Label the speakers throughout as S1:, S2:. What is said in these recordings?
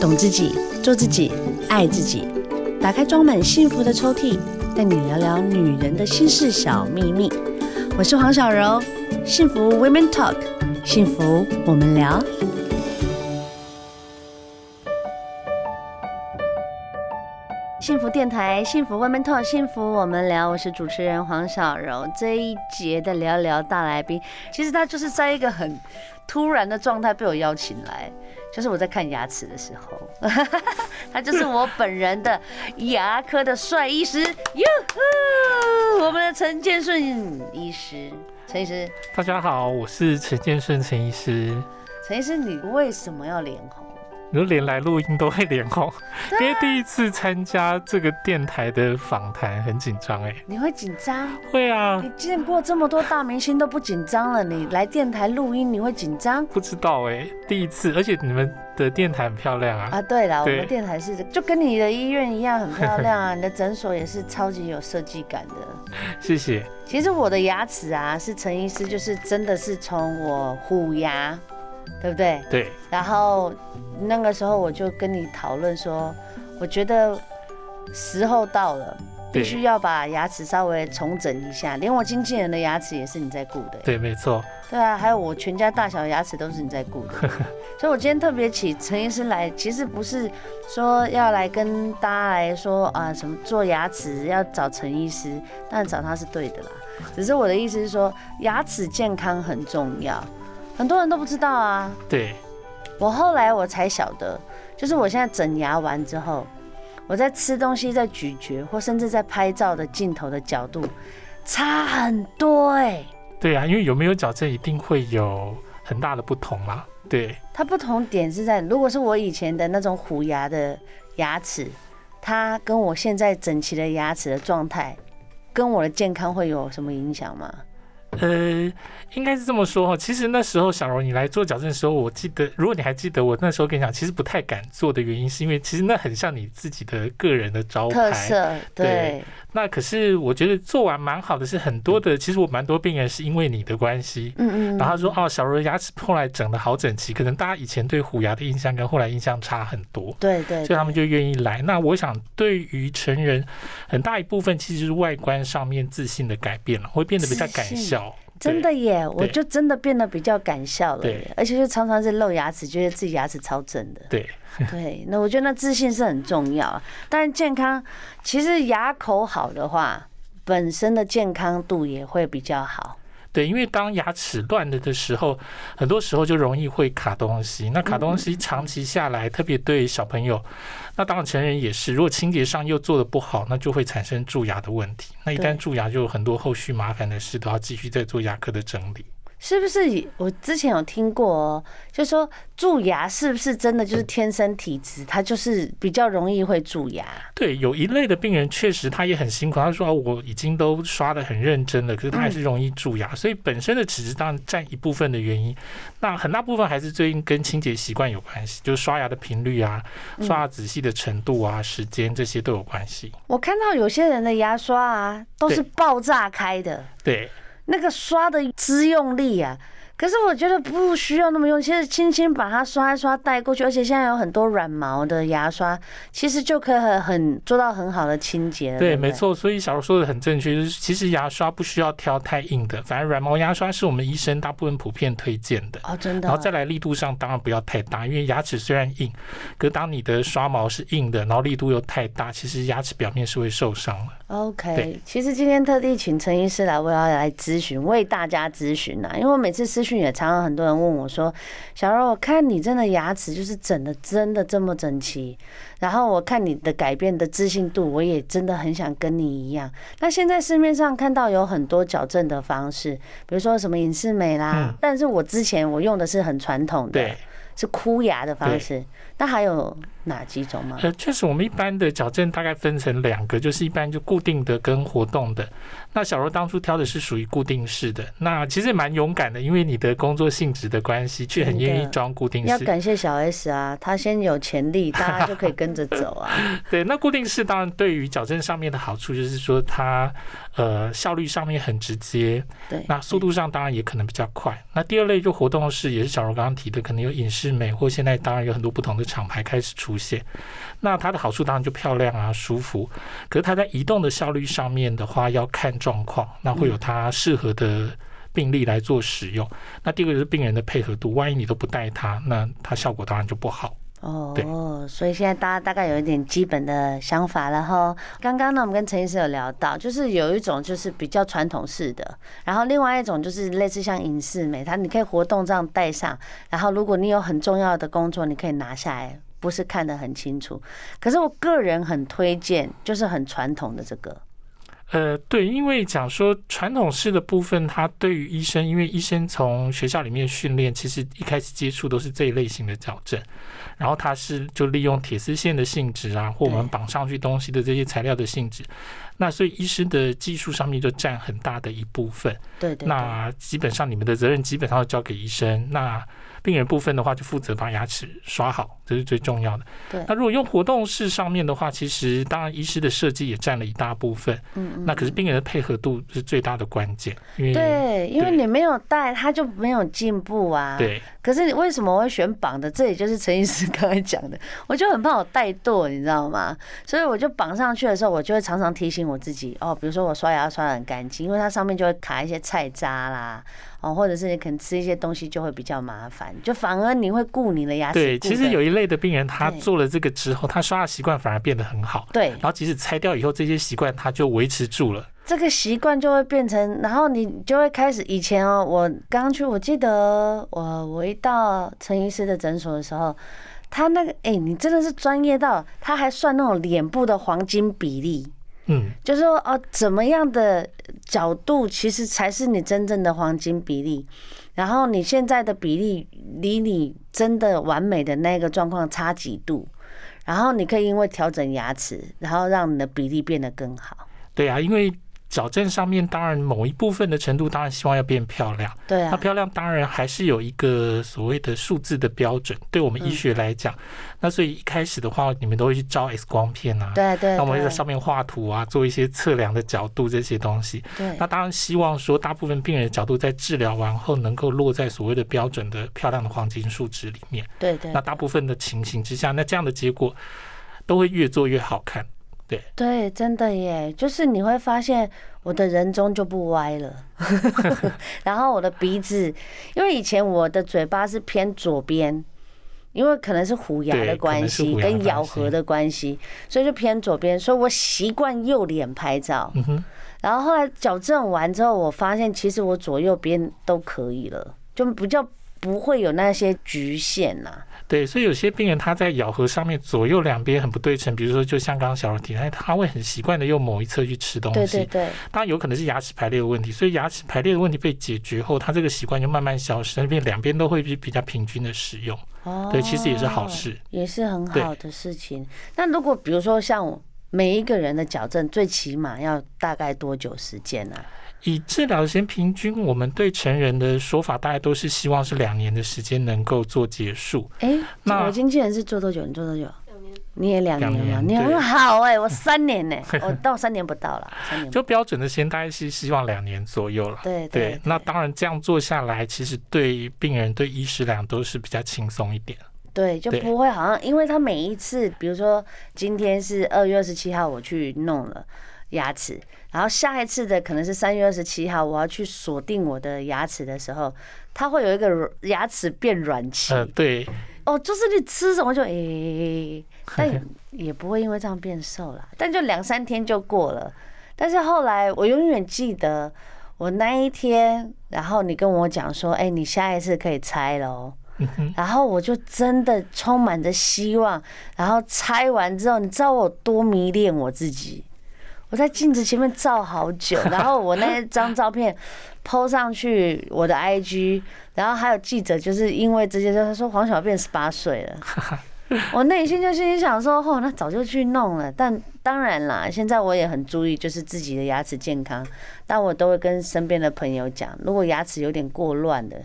S1: 懂自己，做自己，爱自己。打开装满幸福的抽屉，带你聊聊女人的心事小秘密。我是黄小柔，幸福 Women Talk，幸福我们聊。幸福电台，幸福 Women Talk，幸福我们聊。我是主持人黄小柔。这一节的聊聊大来宾，其实他就是在一个很突然的状态被我邀请来，就是我在看牙齿的时候，他就是我本人的牙科的帅医师，哟呼，我们的陈建顺医师，陈医师，
S2: 大家好，我是陈建顺陈医师。
S1: 陈医师，你为什么要脸红？
S2: 你说连来录音都会脸红，因为第一次参加这个电台的访谈很紧张哎。
S1: 你会紧张？
S2: 会啊。
S1: 你见过这么多大明星都不紧张了，你来电台录音你会紧张？
S2: 不知道哎，第一次，而且你们的电台很漂亮啊。
S1: 啊，对了，我们电台是就跟你的医院一样很漂亮啊，你的诊所也是超级有设计感的。
S2: 谢谢。
S1: 其实我的牙齿啊，是陈医师，就是真的是从我虎牙。对不对？
S2: 对。
S1: 然后那个时候我就跟你讨论说，我觉得时候到了，必须要把牙齿稍微重整一下。连我经纪人的牙齿也是你在顾的。
S2: 对，没错。
S1: 对啊，还有我全家大小的牙齿都是你在顾的。所以，我今天特别请陈医师来，其实不是说要来跟大家来说啊，什么做牙齿要找陈医师，但找他是对的啦。只是我的意思是说，牙齿健康很重要。很多人都不知道啊，
S2: 对，
S1: 我后来我才晓得，就是我现在整牙完之后，我在吃东西、在咀嚼，或甚至在拍照的镜头的角度，差很多哎、欸。
S2: 对啊，因为有没有矫正一定会有很大的不同啦。对，
S1: 它不同点是在，如果是我以前的那种虎牙的牙齿，它跟我现在整齐的牙齿的状态，跟我的健康会有什么影响吗？
S2: 呃，应该是这么说哈。其实那时候小柔你来做矫正的时候，我记得，如果你还记得，我那时候跟你讲，其实不太敢做的原因，是因为其实那很像你自己的个人的招牌，
S1: 对。对
S2: 那可是我觉得做完蛮好的，是很多的。其实我蛮多病人是因为你的关系，嗯嗯，然后他说哦，小柔的牙齿后来整得好整齐，可能大家以前对虎牙的印象跟后来印象差很多，
S1: 对对，
S2: 所以他们就愿意来。那我想，对于成人很大一部分其实就是外观上面自信的改变了，会变得比较敢笑。
S1: 真的耶，我就真的变得比较敢笑了耶，而且就常常是露牙齿，觉得自己牙齿超正的。
S2: 对
S1: 对，那我觉得那自信是很重要。但健康，其实牙口好的话，本身的健康度也会比较好。
S2: 对，因为当牙齿乱了的时候，很多时候就容易会卡东西。那卡东西长期下来，特别对小朋友，那当然成人也是。如果清洁上又做的不好，那就会产生蛀牙的问题。那一旦蛀牙，就有很多后续麻烦的事，都要继续再做牙科的整理。
S1: 是不是？我之前有听过哦，就说蛀牙是不是真的就是天生体质，它就是比较容易会蛀牙？
S2: 对，有一类的病人确实他也很辛苦，他说我已经都刷的很认真了，可是他还是容易蛀牙，所以本身的体质当然占一部分的原因。那很大部分还是最近跟清洁习惯有关系，就是刷牙的频率啊、刷牙仔细的程度啊、时间这些都有关系。
S1: 我看到有些人的牙刷啊都是爆炸开的，
S2: 对。
S1: 那个刷的之用力啊，可是我觉得不需要那么用，其实轻轻把它刷一刷带过去，而且现在有很多软毛的牙刷，其实就可以很很做到很好的清洁。
S2: 对，没错，所以小柔说的很正确，就是其实牙刷不需要挑太硬的，反正软毛牙刷是我们医生大部分普遍推荐的。
S1: 哦，真的。
S2: 然后再来力度上当然不要太大，因为牙齿虽然硬，可是当你的刷毛是硬的，然后力度又太大，其实牙齿表面是会受伤的。
S1: OK，其实今天特地请陈医师来，我要来咨询，为大家咨询呐。因为我每次咨询也常常很多人问我说：“小柔，我看你真的牙齿就是整的真的这么整齐，然后我看你的改变的自信度，我也真的很想跟你一样。”那现在市面上看到有很多矫正的方式，比如说什么隐适美啦，但是我之前我用的是很传统的，是箍牙的方式。那还有哪几种吗？
S2: 呃，确实，我们一般的矫正大概分成两个，就是一般就固定的跟活动的。那小柔当初挑的是属于固定式的，那其实也蛮勇敢的，因为你的工作性质的关系，却很愿意装固定式。
S1: 要感谢小 S 啊，他先有潜力，大家就可以跟着走啊。
S2: 对，那固定式当然对于矫正上面的好处就是说它呃效率上面很直接，对，那速度上当然也可能比较快。那第二类就活动式，也是小柔刚刚提的，可能有隐适适美，或现在当然有很多不同的厂牌开始出现。那它的好处当然就漂亮啊，舒服。可是它在移动的效率上面的话，要看状况，那会有它适合的病例来做使用。那第二个就是病人的配合度，万一你都不带它，那它效果当然就不好。
S1: 哦，所以现在大家大概有一点基本的想法了哈。刚刚呢，我们跟陈医师有聊到，就是有一种就是比较传统式的，然后另外一种就是类似像影视美，它你可以活动这样戴上，然后如果你有很重要的工作，你可以拿下来，不是看得很清楚。可是我个人很推荐，就是很传统的这个。
S2: 呃，对，因为讲说传统式的部分，它对于医生，因为医生从学校里面训练，其实一开始接触都是这一类型的矫正。然后它是就利用铁丝线的性质啊，或我们绑上去东西的这些材料的性质，那所以医师的技术上面就占很大的一部分。
S1: 对对。
S2: 那基本上你们的责任基本上要交给医生。那病人部分的话，就负责把牙齿刷好，这是最重要的。
S1: 对。
S2: 那如果用活动式上面的话，其实当然医师的设计也占了一大部分。
S1: 嗯嗯。
S2: 那可是病人的配合度是最大的关键，因为
S1: 对，因为你没有带，他就没有进步啊。
S2: 对。
S1: 可是你为什么会选绑的？这也就是陈医师刚才讲的，我就很怕我怠惰，你知道吗？所以我就绑上去的时候，我就会常常提醒我自己哦，比如说我刷牙刷得很干净，因为它上面就会卡一些菜渣啦。哦，或者是你可能吃一些东西就会比较麻烦，就反而你会顾你的牙齿。
S2: 对，其实有一类的病人，他做了这个之后，他刷牙习惯反而变得很好。
S1: 对，
S2: 然后即使拆掉以后，这些习惯他就维持住了。
S1: 这个习惯就会变成，然后你就会开始。以前哦，我刚刚去，我记得我我一到陈医师的诊所的时候，他那个哎，你真的是专业到，他还算那种脸部的黄金比例。
S2: 嗯，
S1: 就是说哦，怎么样的角度其实才是你真正的黄金比例，然后你现在的比例离你真的完美的那个状况差几度，然后你可以因为调整牙齿，然后让你的比例变得更好。
S2: 对啊，因为。矫正上面当然某一部分的程度，当然希望要变漂亮。
S1: 对啊，
S2: 那漂亮当然还是有一个所谓的数字的标准。对我们医学来讲，那所以一开始的话，你们都会去照 X 光片啊。
S1: 对对。
S2: 那我们会在上面画图啊，做一些测量的角度这些东西。
S1: 对。
S2: 那当然希望说，大部分病人的角度在治疗完后，能够落在所谓的标准的漂亮的黄金数值里面。
S1: 对对。
S2: 那大部分的情形之下，那这样的结果都会越做越好看。对。
S1: 对，真的耶，就是你会发现。我的人中就不歪了，然后我的鼻子，因为以前我的嘴巴是偏左边，因为可能是虎牙的关系跟咬合的关系，所以就偏左边，所以我习惯右脸拍照。然后后来矫正完之后，我发现其实我左右边都可以了，就比较不会有那些局限呐。
S2: 对，所以有些病人他在咬合上面左右两边很不对称，比如说就像刚刚小柔提，他他会很习惯的用某一侧去吃东西。
S1: 对对对。
S2: 当然有可能是牙齿排列的问题，所以牙齿排列的问题被解决后，他这个习惯就慢慢消失，那边两边都会比比较平均的使用。哦。对，其实也是好事，
S1: 也是很好的事情。那如果比如说像每一个人的矫正，最起码要大概多久时间呢？
S2: 以治疗时间平均，我们对成人的说法，大概都是希望是两年的时间能够做结束。
S1: 哎、欸，那我经纪人是做多久？你做多久？两年。你也两年吗？你很好哎、欸，我三年呢、欸，我到三年不到了。三年。
S2: 就标准的时间大概是希望两年左右了。
S1: 对对，对。
S2: 那当然这样做下来，其实对病人、对医师俩都是比较轻松一点。
S1: 对，就不会好像，因为他每一次，比如说今天是二月二十七号，我去弄了牙齿。然后下一次的可能是三月二十七号，我要去锁定我的牙齿的时候，它会有一个牙齿变软期。
S2: 呃，对。
S1: 哦，就是你吃什么就诶、欸，但也不会因为这样变瘦了，但就两三天就过了。但是后来我永远记得我那一天，然后你跟我讲说，哎，你下一次可以拆了。然后我就真的充满着希望，然后拆完之后，你知道我多迷恋我自己。我在镜子前面照好久，然后我那张照片 PO 上去我的 IG，然后还有记者就是因为这些事，他说黄小变十八岁了，我内心就心里想说，哦，那早就去弄了。但当然啦，现在我也很注意，就是自己的牙齿健康，但我都会跟身边的朋友讲，如果牙齿有点过乱的。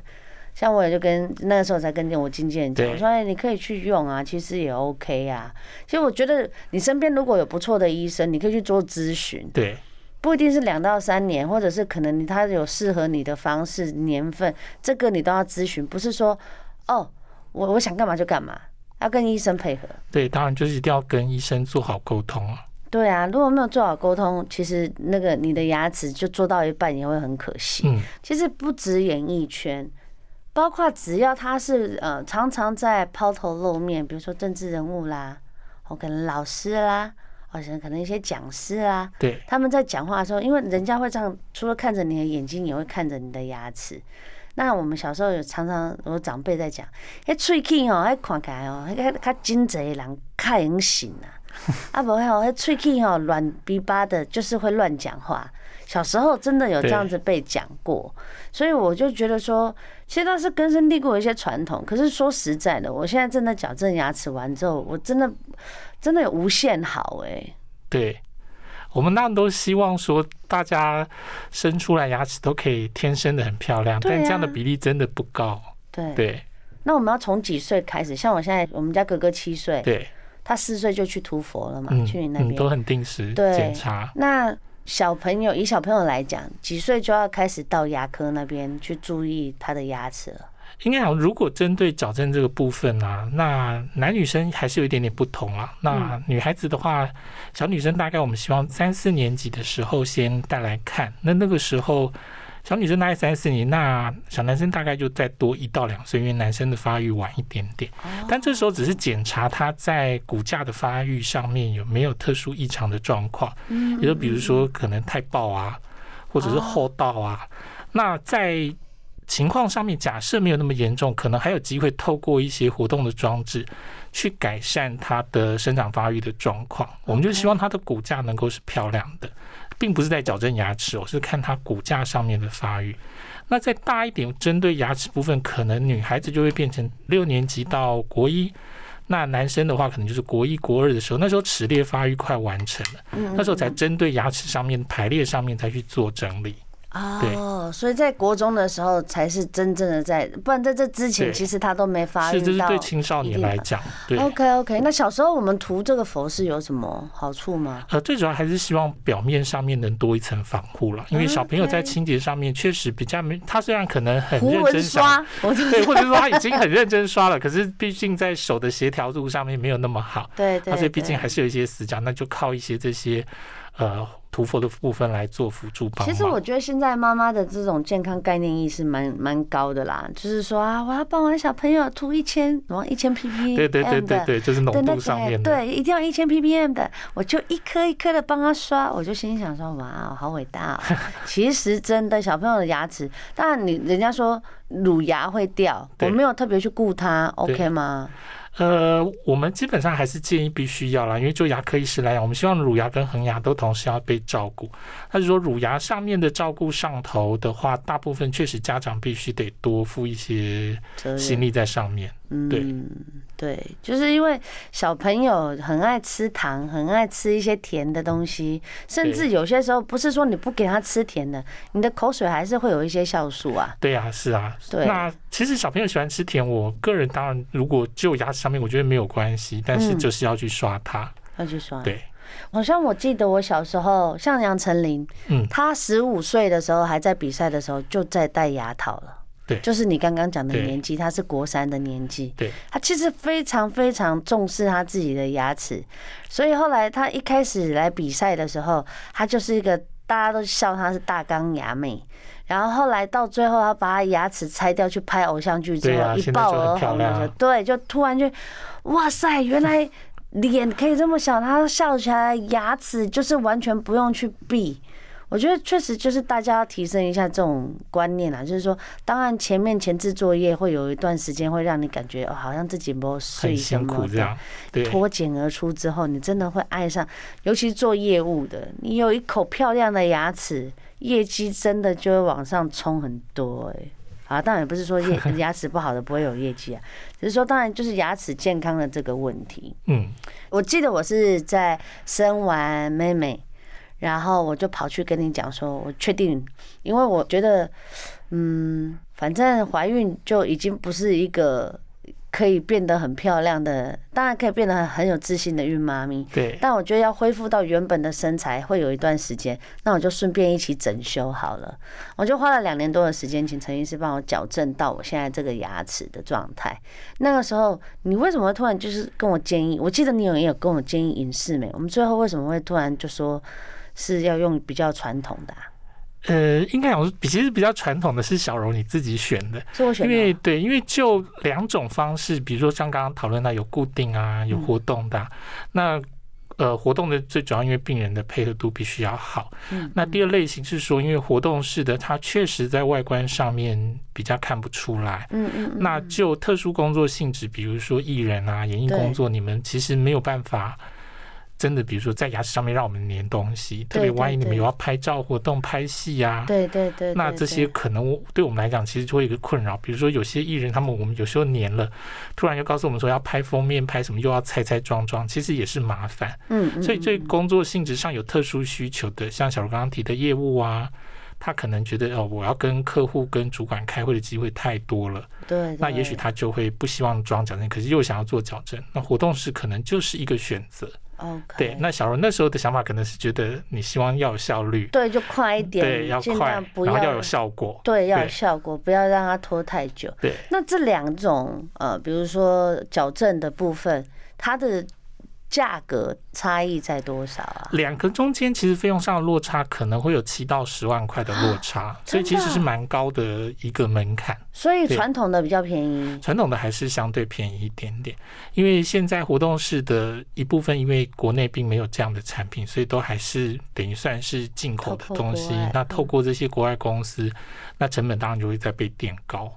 S1: 像我也就跟那个时候才跟我经纪人讲，我说哎，你可以去用啊，其实也 OK 啊。其实我觉得你身边如果有不错的医生，你可以去做咨询。
S2: 对，
S1: 不一定是两到三年，或者是可能他有适合你的方式、年份，这个你都要咨询。不是说哦，我我想干嘛就干嘛，要跟医生配合。
S2: 对，当然就是一定要跟医生做好沟通啊。
S1: 对啊，如果没有做好沟通，其实那个你的牙齿就做到一半也会很可惜。
S2: 嗯，
S1: 其实不止演艺圈，包括只要他是呃常常在抛头露面，比如说政治人物啦，或可能老师啦，或者可能一些讲师啦，
S2: 对，
S1: 他们在讲话的时候，因为人家会这样，除了看着你的眼睛，也会看着你的牙齿。那我们小时候有常常我长辈在讲，哎，喙齿哦，哎，看起来哦，哎，较精贼人较能行啊。啊，不会哦，那喙齿哦，乱逼巴的，就是会乱讲话。小时候真的有这样子被讲过，所以我就觉得说，其实那是根深蒂固的一些传统。可是说实在的，我现在真的矫正牙齿完之后，我真的真的有无限好哎。
S2: 对，我们那都希望说，大家生出来牙齿都可以天生的很漂亮，但这样的比例真的不高。
S1: 对
S2: 对，
S1: 那我们要从几岁开始？像我现在，我们家哥哥七岁，
S2: 对。
S1: 他四岁就去涂佛了嘛？
S2: 嗯、
S1: 去你那边、
S2: 嗯、都很定时检查。
S1: 那小朋友以小朋友来讲，几岁就要开始到牙科那边去注意他的牙齿了？
S2: 应该讲，如果针对矫正这个部分啊，那男女生还是有一点点不同啊。那女孩子的话，小女生大概我们希望三四年级的时候先带来看。那那个时候。小女生大概三四年，那小男生大概就再多一到两岁，因为男生的发育晚一点点。但这时候只是检查他在骨架的发育上面有没有特殊异常的状况，也就比如说可能太暴啊，或者是厚道啊。那在情况上面，假设没有那么严重，可能还有机会透过一些活动的装置去改善他的生长发育的状况。我们就希望他的骨架能够是漂亮的。并不是在矫正牙齿，我是看它骨架上面的发育。那再大一点，针对牙齿部分，可能女孩子就会变成六年级到国一，那男生的话，可能就是国一、国二的时候，那时候齿列发育快完成了，那时候才针对牙齿上面排列上面才去做整理。
S1: 哦，所以在国中的时候才是真正的在，不然在这之前其实他都没发育到。
S2: 是，这是对青少年来讲。对。
S1: OK OK，那小时候我们涂这个佛是有什么好处吗？
S2: 呃，最主要还是希望表面上面能多一层防护了，因为小朋友在清洁上面确实比较没，他虽然可能很认真刷，对，或者说他已经很认真刷了，可是毕竟在手的协调度上面没有那么好。
S1: 对对。
S2: 而且毕竟还是有一些死角，那就靠一些这些呃。涂氟的部分来做辅助。其实
S1: 我觉得现在妈妈的这种健康概念意识蛮蛮高的啦，就是说啊，我要帮我的小朋友涂一千，然后一千 ppm
S2: 对对对对对，就是浓度上面的，
S1: 对，一定要一千 ppm 的，我就一颗一颗的帮他刷，我就心想说，哇，好伟大哦。其实真的小朋友的牙齿，当然你人家说乳牙会掉，我没有特别去顾它，OK 吗？
S2: 呃，我们基本上还是建议必须要啦，因为就牙科医师来讲，我们希望乳牙跟恒牙都同时要被照顾。他就说乳牙上面的照顾上头的话，大部分确实家长必须得多付一些心力在上面。对。
S1: 嗯对，就是因为小朋友很爱吃糖，很爱吃一些甜的东西，甚至有些时候不是说你不给他吃甜的，你的口水还是会有一些酵素啊。
S2: 对啊，是啊。
S1: 对。
S2: 那其实小朋友喜欢吃甜，我个人当然如果只有牙齿上面，我觉得没有关系，但是就是要去刷它。嗯，要去刷。对。
S1: 好像我记得我小时候，像杨丞琳，嗯，他十五岁的时候还在比赛的时候就在戴牙套了。
S2: 对，
S1: 就是你刚刚讲的年纪，他是国三的年纪。
S2: 对，
S1: 他其实非常非常重视他自己的牙齿，所以后来他一开始来比赛的时候，他就是一个大家都笑他是大钢牙妹。然后后来到最后，他把他牙齿拆掉去拍偶像剧之后，一爆而红的对，就突然就哇塞，原来脸可以这么小，他笑起来牙齿就是完全不用去闭。我觉得确实就是大家要提升一下这种观念啊，就是说，当然前面前置作业会有一段时间会让你感觉哦，好像自己没有睡什么的，脱茧而出之后，你真的会爱上，尤其做业务的，你有一口漂亮的牙齿，业绩真的就会往上冲很多哎。啊，当然也不是说业 牙齿不好的不会有业绩啊，只是说当然就是牙齿健康的这个问题。嗯，我记得我是在生完妹妹。然后我就跑去跟你讲说，我确定，因为我觉得，嗯，反正怀孕就已经不是一个可以变得很漂亮的，当然可以变得很有自信的孕妈咪。
S2: 对。
S1: 但我觉得要恢复到原本的身材会有一段时间，那我就顺便一起整修好了。我就花了两年多的时间，请陈医师帮我矫正到我现在这个牙齿的状态。那个时候，你为什么会突然就是跟我建议？我记得你有也有跟我建议隐适美。我们最后为什么会突然就说是要用比较传统的啊？
S2: 呃，应该讲比其实比较传统的是小柔你自己选的，
S1: 是我选的。
S2: 因为对，因为就两种方式，比如说像刚刚讨论到有固定啊，有活动的，嗯、那呃活动的最主要因为病人的配合度必须要好。嗯。那第二类型是说，因为活动式的，它确实在外观上面比较看不出来。嗯嗯，嗯。那就特殊工作性质，比如说艺人啊、演艺工作，你们其实没有办法。真的，比如说在牙齿上面让我们粘东西，特别万一你们有要拍照活动、拍戏呀，
S1: 对对对，
S2: 那这些可能对我们来讲其实就会有一个困扰。比如说有些艺人他们我们有时候粘了，突然又告诉我们说要拍封面、拍什么，又要拆拆装装，其实也是麻烦。嗯，所以对工作性质上有特殊需求的，像小柔刚刚提的业务啊，他可能觉得哦，我要跟客户、跟主管开会的机会太多了，对，那也许他就会不希望装矫正，可是又想要做矫正，那活动室可能就是一个选
S1: 择。
S2: 对，那小柔那时候的想法可能是觉得你希望要有效率，
S1: 对，就快一点，
S2: 对，要快，然后要有效果，
S1: 对，要有效果，不要让它拖太久。
S2: 对，
S1: 那这两种呃，比如说矫正的部分，它的。价格差异在多少啊？
S2: 两个中间其实费用上的落差可能会有七到十万块的落差，所以其实是蛮高的一个门槛。
S1: 所以传统的比较便宜，
S2: 传统的还是相对便宜一点点。因为现在活动式的一部分，因为国内并没有这样的产品，所以都还是等于算是进口的东西。那透过这些国外公司，那成本当然就会再被垫高。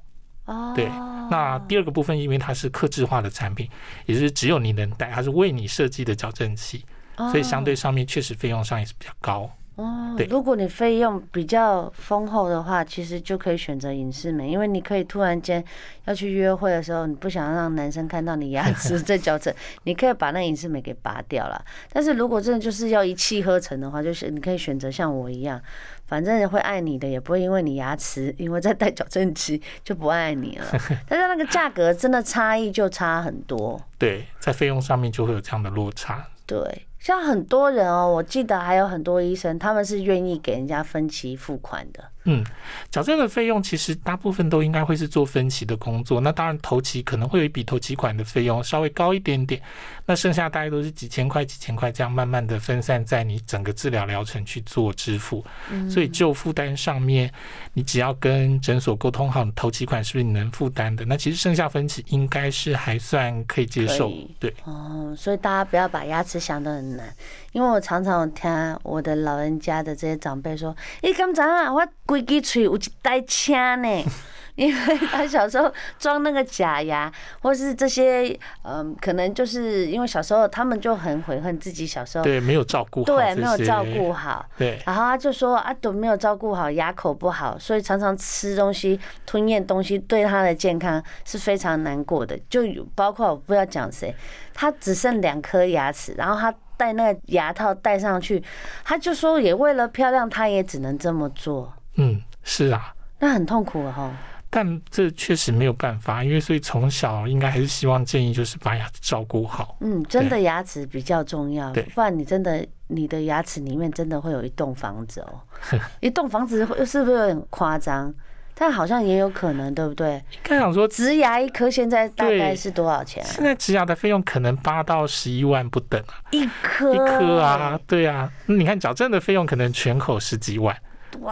S2: 哦，对。那第二个部分，因为它是客制化的产品，也就是只有你能戴，它是为你设计的矫正器，所以相对上面确实费用上也是比较高。
S1: 哦，如果你费用比较丰厚的话，其实就可以选择隐适美，因为你可以突然间要去约会的时候，你不想让男生看到你牙齿 在矫正，你可以把那隐适美给拔掉了。但是如果真的就是要一气呵成的话，就是你可以选择像我一样，反正会爱你的，也不会因为你牙齿因为在戴矫正器就不爱你了。但是那个价格真的差异就差很多。
S2: 对，在费用上面就会有这样的落差。
S1: 对。像很多人哦，我记得还有很多医生，他们是愿意给人家分期付款的。
S2: 嗯，矫正的费用其实大部分都应该会是做分期的工作。那当然头期可能会有一笔头期款的费用稍微高一点点，那剩下大概都是几千块、几千块这样慢慢的分散在你整个治疗疗程去做支付。所以就负担上面，你只要跟诊所沟通好，你头期款是不是你能负担的？那其实剩下分期应该是还算可以接受。对，
S1: 哦，所以大家不要把牙齿想得很难。因为我常常听我的老人家的这些长辈说：“你刚才啊，我规支嘴有一袋青呢。”因为他小时候装那个假牙，或是这些，嗯，可能就是因为小时候他们就很悔恨自己小时候
S2: 对没有照顾好，
S1: 对没有照顾好，
S2: 对，
S1: 然后他就说啊，都没有照顾好，牙口不好，所以常常吃东西吞咽东西，对他的健康是非常难过的。就包括我不知道讲谁，他只剩两颗牙齿，然后他。戴那个牙套戴上去，他就说也为了漂亮，他也只能这么做。
S2: 嗯，是啊，
S1: 那很痛苦哈。
S2: 但这确实没有办法，因为所以从小应该还是希望建议就是把牙齿照顾好。
S1: 嗯，真的牙齿比较重要，不然你真的你的牙齿里面真的会有一栋房子哦。一栋房子又是不是很夸张？但好像也有可能，对不对？
S2: 应该想说，
S1: 植牙一颗现在大概是多少钱啊？
S2: 现在植牙的费用可能八到十一万不等啊，
S1: 一颗
S2: 一颗啊，对啊。那你看矫正的费用可能全口十几万，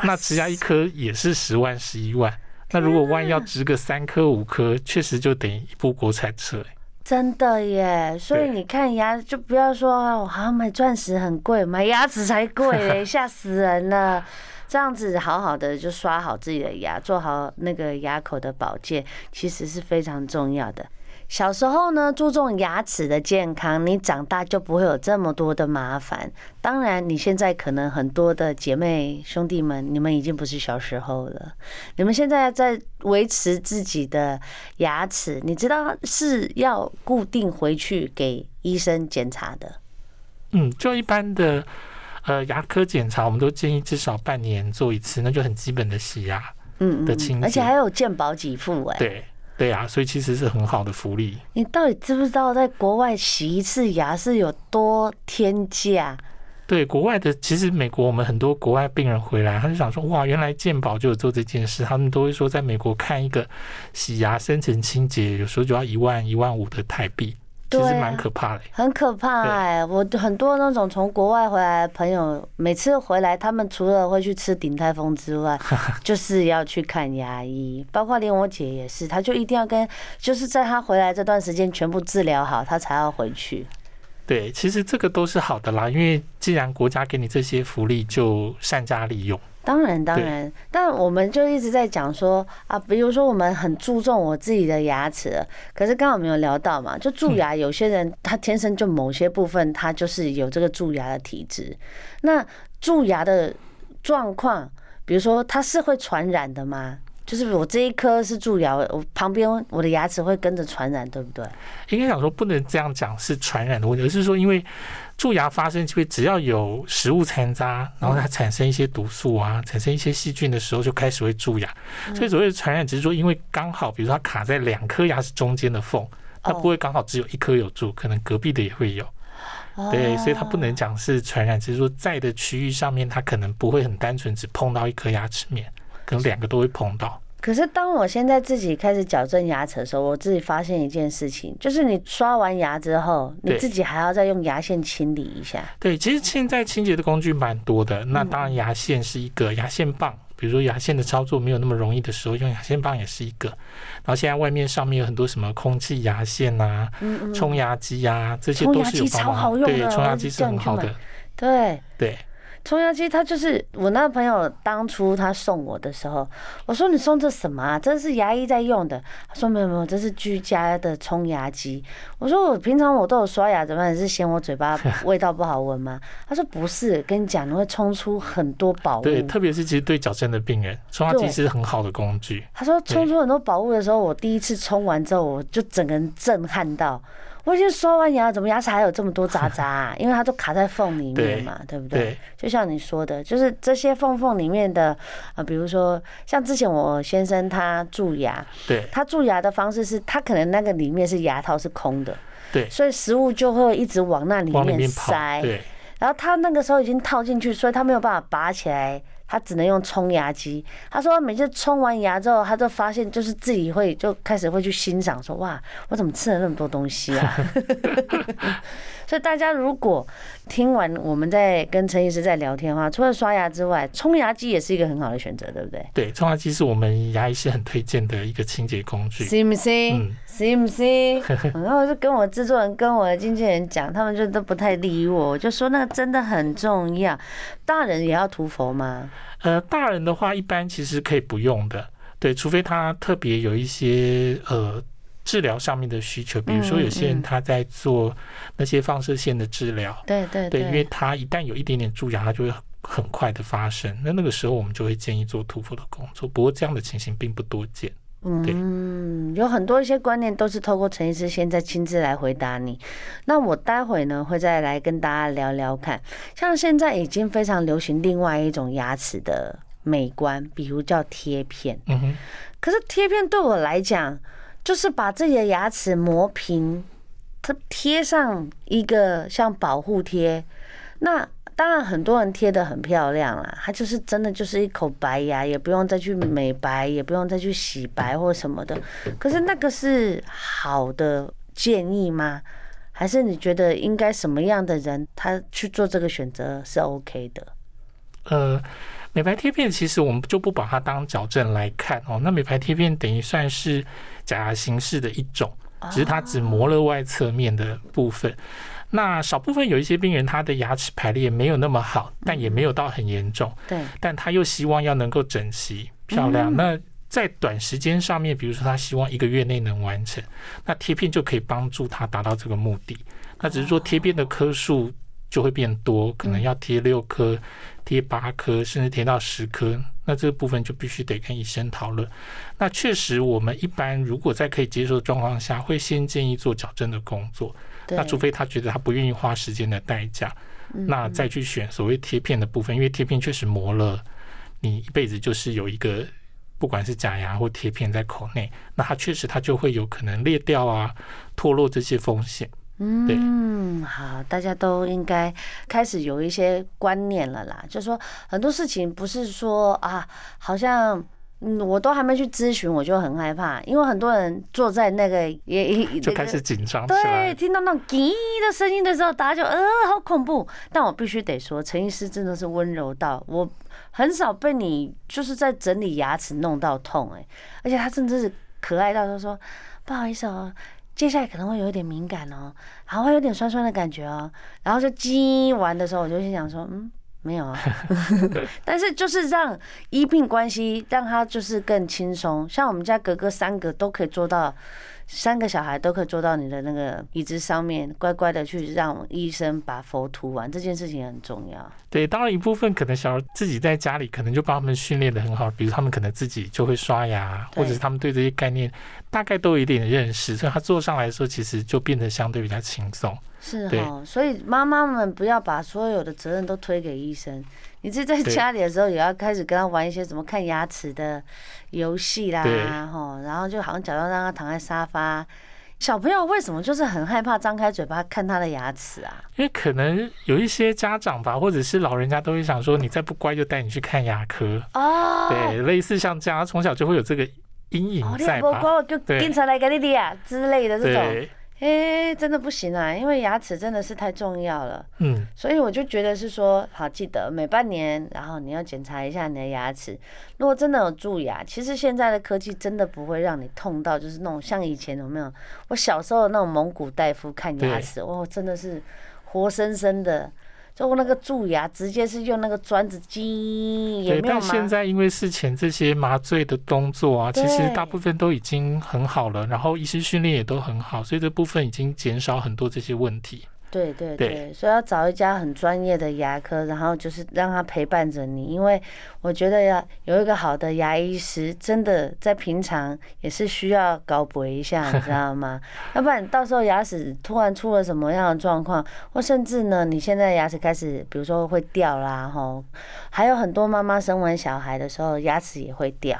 S2: 那植牙一颗也是十万、十一万。那如果万一要植个三颗、五颗，确实就等于一部国产车。
S1: 真的耶！所以你看牙，就不要说我好像买钻石很贵，买牙齿才贵嘞，吓死人了。这样子好好的就刷好自己的牙，做好那个牙口的保健，其实是非常重要的。小时候呢，注重牙齿的健康，你长大就不会有这么多的麻烦。当然，你现在可能很多的姐妹兄弟们，你们已经不是小时候了。你们现在在维持自己的牙齿，你知道是要固定回去给医生检查的。
S2: 嗯，就一般的。呃，牙科检查我们都建议至少半年做一次，那就很基本的洗牙，嗯，的清洁，
S1: 而且还有健保给付哎，
S2: 对，对啊，所以其实是很好的福利。
S1: 你到底知不知道，在国外洗一次牙是有多天价？
S2: 对，国外的其实美国，我们很多国外病人回来，他就想说，哇，原来健保就有做这件事。他们都会说，在美国看一个洗牙深层清洁，有时候就要一万一万五的台币。其实蛮可怕的，
S1: 很可怕哎！我很多那种从国外回来的朋友，每次回来，他们除了会去吃鼎泰丰之外，就是要去看牙医。包括连我姐也是，她就一定要跟，就是在她回来这段时间全部治疗好，她才要回去。
S2: 对，其实这个都是好的啦，因为既然国家给你这些福利，就善加利用。
S1: 当然，当然，但我们就一直在讲说啊，比如说我们很注重我自己的牙齿，可是刚好没有聊到嘛，就蛀牙，有些人他天生就某些部分他就是有这个蛀牙的体质。那蛀牙的状况，比如说它是会传染的吗？就是我这一颗是蛀牙，我旁边我的牙齿会跟着传染，对不对？
S2: 应该想说不能这样讲是传染的问题，而是说因为。蛀牙发生就会，只要有食物残渣，然后它产生一些毒素啊，产生一些细菌的时候，就开始会蛀牙。所以所谓的传染，只是说因为刚好，比如说它卡在两颗牙齿中间的缝，它不会刚好只有一颗有蛀，可能隔壁的也会有。对，所以它不能讲是传染，只是说在的区域上面，它可能不会很单纯只碰到一颗牙齿面，可能两个都会碰到。
S1: 可是当我现在自己开始矫正牙齿的时候，我自己发现一件事情，就是你刷完牙之后，你自己还要再用牙线清理一下。
S2: 对，其实现在清洁的工具蛮多的，那当然牙线是一个，牙线棒，比如说牙线的操作没有那么容易的时候，用牙线棒也是一个。然后现在外面上面有很多什么空气牙线啊、冲牙机啊，这些都是有帮忙。对，冲牙机是很好的。
S1: 对
S2: 对。
S1: 冲牙机，他就是我那个朋友当初他送我的时候，我说你送这什么啊？这是牙医在用的。他说没有没有，这是居家的冲牙机。我说我平常我都有刷牙，怎么你是嫌我嘴巴 味道不好闻吗？他说不是，跟你讲你会冲出很多宝物。
S2: 对，特别是其实对矫正的病人，冲牙机是很好的工具。
S1: 他说冲出很多宝物的时候，我第一次冲完之后，我就整个人震撼到。我已经刷完牙，怎么牙齿还有这么多渣渣啊？因为它都卡在缝里面嘛，对不对？就像你说的，就是这些缝缝里面的啊，比如说像之前我先生他蛀牙，
S2: 对，
S1: 他蛀牙的方式是他可能那个里面是牙套是空的，
S2: 对，
S1: 所以食物就会一直往那里面塞，
S2: 对，
S1: 然后他那个时候已经套进去，所以他没有办法拔起来。他只能用冲牙机。他说，每次冲完牙之后，他就发现就是自己会就开始会去欣赏，说哇，我怎么吃了那么多东西啊？所以大家如果听完我们在跟陈医师在聊天的话，除了刷牙之外，冲牙机也是一个很好的选择，对不对？
S2: 对，冲牙机是我们牙医师很推荐的一个清洁工具。
S1: 是不是？嗯，是不是？然后我就跟我制作人、跟我的经纪人讲，他们就都不太理我，我就说那个真的很重要。大人也要涂佛吗？
S2: 呃，大人的话一般其实可以不用的，对，除非他特别有一些呃。治疗上面的需求，比如说有些人他在做那些放射线的治疗，
S1: 对对对，
S2: 因为他一旦有一点点蛀牙，他就会很快的发生。那那个时候我们就会建议做涂氟的工作，不过这样的情形并不多见。
S1: 嗯，有很多一些观念都是透过陈医师现在亲自来回答你。那我待会呢会再来跟大家聊聊看，像现在已经非常流行另外一种牙齿的美观，比如叫贴片。嗯哼，可是贴片对我来讲。就是把自己的牙齿磨平，它贴上一个像保护贴。那当然很多人贴的很漂亮啦，它就是真的就是一口白牙，也不用再去美白，也不用再去洗白或什么的。可是那个是好的建议吗？还是你觉得应该什么样的人他去做这个选择是 OK 的？
S2: 呃。美白贴片其实我们就不把它当矫正来看哦。那美白贴片等于算是假牙形式的一种，只是它只磨了外侧面的部分。那少部分有一些病人他的牙齿排列没有那么好，但也没有到很严重。对。但他又希望要能够整齐漂亮。那在短时间上面，比如说他希望一个月内能完成，那贴片就可以帮助他达到这个目的。那只是说贴片的颗数就会变多，可能要贴六颗。贴八颗，甚至贴到十颗，那这个部分就必须得跟医生讨论。那确实，我们一般如果在可以接受的状况下，会先建议做矫正的工作。那除非他觉得他不愿意花时间的代价，那再去选所谓贴片的部分，因为贴片确实磨了，你一辈子就是有一个不管是假牙或贴片在口内，那它确实它就会有可能裂掉啊、脱落这些风险。
S1: 嗯，好，大家都应该开始有一些观念了啦。就是说很多事情不是说啊，好像。嗯，我都还没去咨询，我就很害怕，因为很多人坐在那个也
S2: 就开始紧张，
S1: 对，听到那种“叽”的声音的时候，大家就呃，好恐怖。但我必须得说，陈医师真的是温柔到我很少被你就是在整理牙齿弄到痛哎，而且他真的是可爱到他说不好意思哦，接下来可能会有一点敏感哦，然后会有点酸酸的感觉哦，然后就鸡完的时候，我就心想说嗯。没有啊，但是就是让医病关系让他就是更轻松，像我们家格格三个都可以做到。三个小孩都可以坐到你的那个椅子上面，乖乖的去让医生把佛涂完，这件事情很重要。
S2: 对，当然一部分可能小孩自己在家里可能就把他们训练的很好，比如他们可能自己就会刷牙，或者是他们对这些概念大概都有一点认识，所以他坐上来的时候其实就变得相对比较轻松。
S1: 是哈，所以妈妈们不要把所有的责任都推给医生。你是在家里的时候，也要开始跟他玩一些什么看牙齿的游戏啦，吼，然后就好像假装让他躺在沙发。小朋友为什么就是很害怕张开嘴巴看他的牙齿啊？
S2: 因为可能有一些家长吧，或者是老人家都会想说，你再不乖就带你去看牙科哦。对，类似像这样，从小就会有这个阴影在吧？
S1: 就警察来给你理啊之类的这种。哎、欸，真的不行啊，因为牙齿真的是太重要了。嗯，所以我就觉得是说，好，记得每半年，然后你要检查一下你的牙齿。如果真的有蛀牙，其实现在的科技真的不会让你痛到，就是那种像以前有没有？我小时候那种蒙古大夫看牙齿，哦，真的是活生生的。就那个蛀牙，直接是用那个钻子挤，也没有吗？
S2: 但现在因为事前这些麻醉的动作啊，其实大部分都已经很好了，然后医师训练也都很好，所以这部分已经减少很多这些问题。
S1: 对对对，所以要找一家很专业的牙科，然后就是让他陪伴着你，因为我觉得要有一个好的牙医师，真的在平常也是需要搞补一下，你知道吗？要不然到时候牙齿突然出了什么样的状况，或甚至呢，你现在牙齿开始，比如说会掉啦，吼，还有很多妈妈生完小孩的时候牙齿也会掉。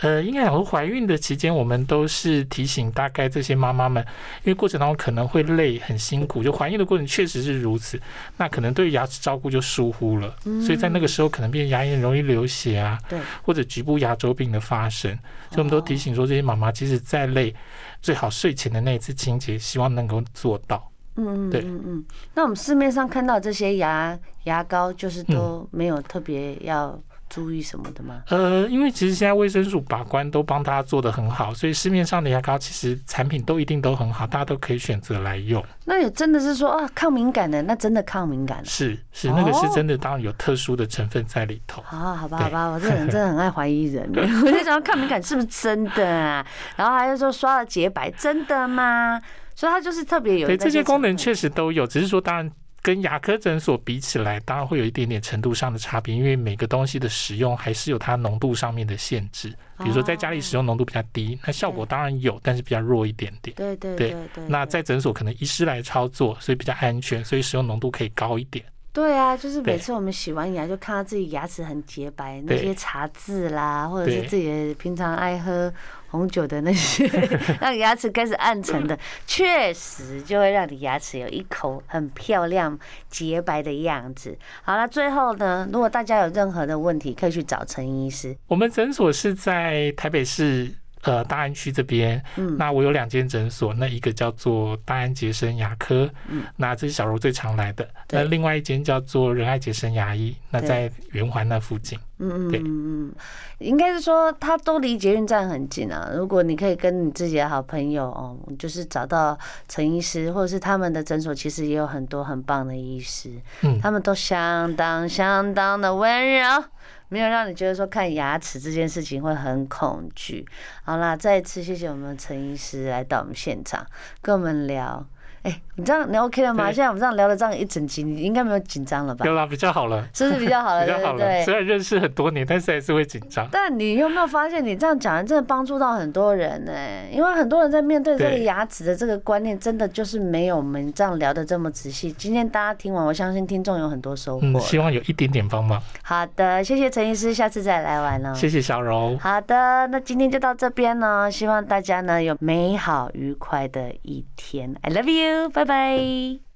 S2: 呃，应该讲怀孕的期间，我们都是提醒大概这些妈妈们，因为过程当中可能会累、很辛苦，就怀孕的过程确实是如此。那可能对牙齿照顾就疏忽了，所以在那个时候可能变牙龈容易流血啊，对，或者局部牙周病的发生。所以我们都提醒说，这些妈妈即使再累，最好睡前的那一次清洁，希望能够做到。
S1: 嗯嗯嗯。那我们市面上看到这些牙牙膏，就是都没有特别要。注意什么的吗？
S2: 呃，因为其实现在卫生署把关都帮大家做的很好，所以市面上的牙膏其实产品都一定都很好，大家都可以选择来用。
S1: 那也真的是说啊，抗敏感的，那真的抗敏感？
S2: 是是，那个是真的，当然有特殊的成分在里头。
S1: 好、哦，好吧，好吧，我这人 真的很爱怀疑人，我就想抗敏感是不是真的啊？然后还有说刷了洁白，真的吗？所以它就是特别有
S2: 对这些功能确实都有，只是说当然。跟牙科诊所比起来，当然会有一点点程度上的差别，因为每个东西的使用还是有它浓度上面的限制。比如说在家里使用浓度比较低，那效果当然有，但是比较弱一点点。
S1: 对对对对。
S2: 那在诊所可能医师来操作，所以比较安全，所以使用浓度可以高一点。
S1: 对啊，就是每次我们洗完牙，就看到自己牙齿很洁白，那些茶渍啦，或者是自己平常爱喝红酒的那些，让牙齿开始暗沉的，确实就会让你牙齿有一口很漂亮洁白的样子。好了，最后呢，如果大家有任何的问题，可以去找陈医师。
S2: 我们诊所是在台北市。呃，大安区这边，嗯，那我有两间诊所，那一个叫做大安杰生牙科，嗯，那这是小柔最常来的，那另外一间叫做仁爱杰生牙医，那在圆环那附近，嗯嗯嗯嗯，
S1: 应该是说他都离捷运站很近啊。如果你可以跟你自己的好朋友哦，就是找到陈医师，或者是他们的诊所，其实也有很多很棒的医师，嗯，他们都相当相当的温柔。没有让你觉得说看牙齿这件事情会很恐惧。好啦，再一次谢谢我们陈医师来到我们现场跟我们聊。哎，你这样你 OK 了
S2: 吗？
S1: 现在我们这样聊了这样一整集，你应该没有紧张了吧？
S2: 有啦，比较好了，
S1: 是不是比较好了？
S2: 比较好了。虽然认识很多年，但是还是会紧张。
S1: 但你有没有发现，你这样讲真的帮助到很多人呢？因为很多人在面对这个牙齿的这个观念，真的就是没有我们这样聊的这么仔细。今天大家听完，我相信听众有很多收获。
S2: 嗯，希望有一点点帮忙。
S1: 好的，谢谢陈医师，下次再来玩了。
S2: 谢谢小柔。
S1: 好的，那今天就到这边呢，希望大家呢有美好愉快的一天。I love you，Bye bye.